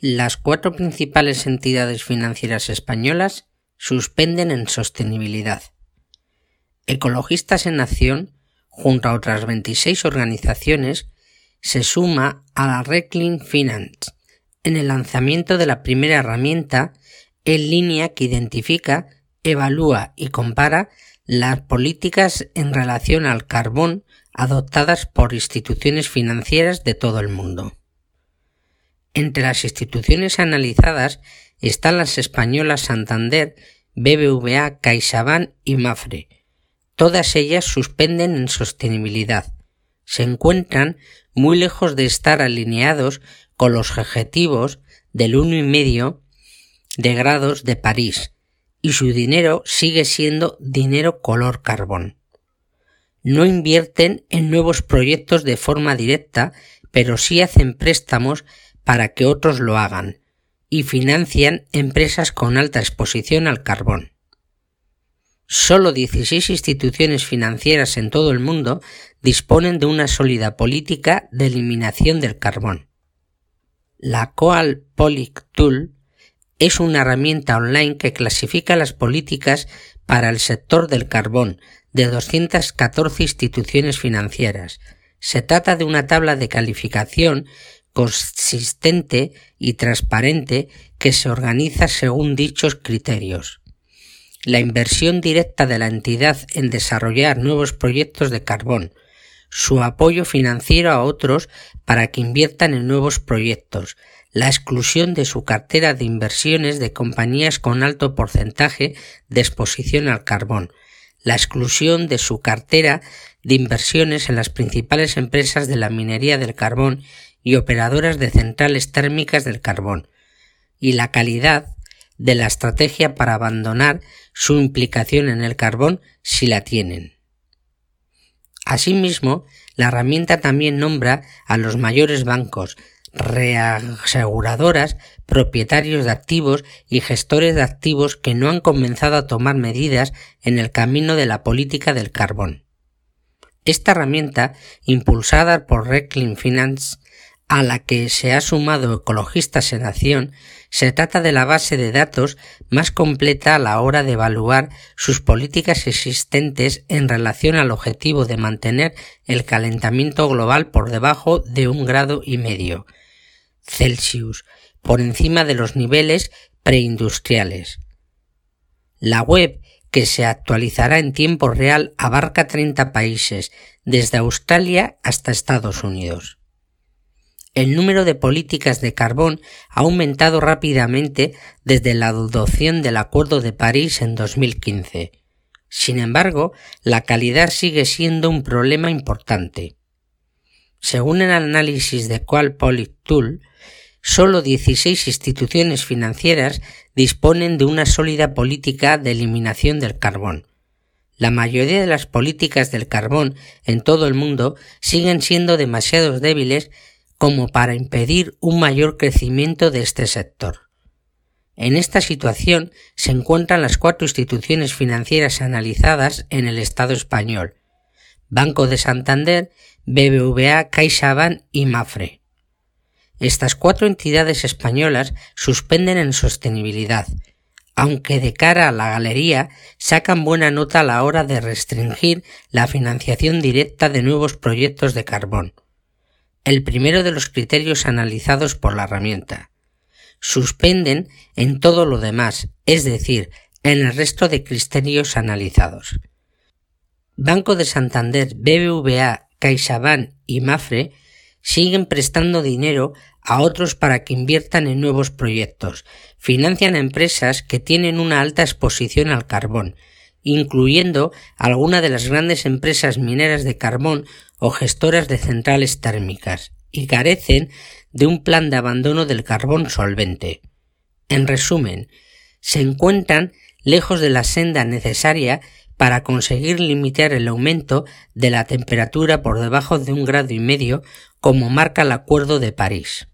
Las cuatro principales entidades financieras españolas suspenden en sostenibilidad. Ecologistas en Acción, junto a otras 26 organizaciones, se suma a la Recklin Finance en el lanzamiento de la primera herramienta en línea que identifica, evalúa y compara las políticas en relación al carbón adoptadas por instituciones financieras de todo el mundo. Entre las instituciones analizadas están las españolas Santander, BBVA, CaixaBank y Mafre. Todas ellas suspenden en sostenibilidad. Se encuentran muy lejos de estar alineados con los objetivos del uno y medio de grados de París, y su dinero sigue siendo dinero color carbón. No invierten en nuevos proyectos de forma directa, pero sí hacen préstamos para que otros lo hagan, y financian empresas con alta exposición al carbón. Solo 16 instituciones financieras en todo el mundo disponen de una sólida política de eliminación del carbón. La Coal Polic Tool es una herramienta online que clasifica las políticas para el sector del carbón de 214 instituciones financieras. Se trata de una tabla de calificación consistente y transparente que se organiza según dichos criterios. La inversión directa de la entidad en desarrollar nuevos proyectos de carbón, su apoyo financiero a otros para que inviertan en nuevos proyectos, la exclusión de su cartera de inversiones de compañías con alto porcentaje de exposición al carbón, la exclusión de su cartera de inversiones en las principales empresas de la minería del carbón y operadoras de centrales térmicas del carbón, y la calidad de la estrategia para abandonar su implicación en el carbón si la tienen. Asimismo, la herramienta también nombra a los mayores bancos, reaseguradoras, propietarios de activos y gestores de activos que no han comenzado a tomar medidas en el camino de la política del carbón. Esta herramienta, impulsada por Recklin Finance, a la que se ha sumado Ecologistas en Acción, se trata de la base de datos más completa a la hora de evaluar sus políticas existentes en relación al objetivo de mantener el calentamiento global por debajo de un grado y medio Celsius, por encima de los niveles preindustriales. La web que se actualizará en tiempo real abarca 30 países, desde Australia hasta Estados Unidos el número de políticas de carbón ha aumentado rápidamente desde la adopción del Acuerdo de París en 2015. Sin embargo, la calidad sigue siendo un problema importante. Según el análisis de Qual Tool, solo 16 instituciones financieras disponen de una sólida política de eliminación del carbón. La mayoría de las políticas del carbón en todo el mundo siguen siendo demasiado débiles como para impedir un mayor crecimiento de este sector. En esta situación se encuentran las cuatro instituciones financieras analizadas en el Estado español, Banco de Santander, BBVA, CaixaBank y Mafre. Estas cuatro entidades españolas suspenden en sostenibilidad, aunque de cara a la galería sacan buena nota a la hora de restringir la financiación directa de nuevos proyectos de carbón el primero de los criterios analizados por la herramienta. Suspenden en todo lo demás, es decir, en el resto de criterios analizados. Banco de Santander, BBVA, CaixaBank y Mafre siguen prestando dinero a otros para que inviertan en nuevos proyectos, financian empresas que tienen una alta exposición al carbón, incluyendo alguna de las grandes empresas mineras de carbón o gestoras de centrales térmicas, y carecen de un plan de abandono del carbón solvente. En resumen, se encuentran lejos de la senda necesaria para conseguir limitar el aumento de la temperatura por debajo de un grado y medio como marca el Acuerdo de París.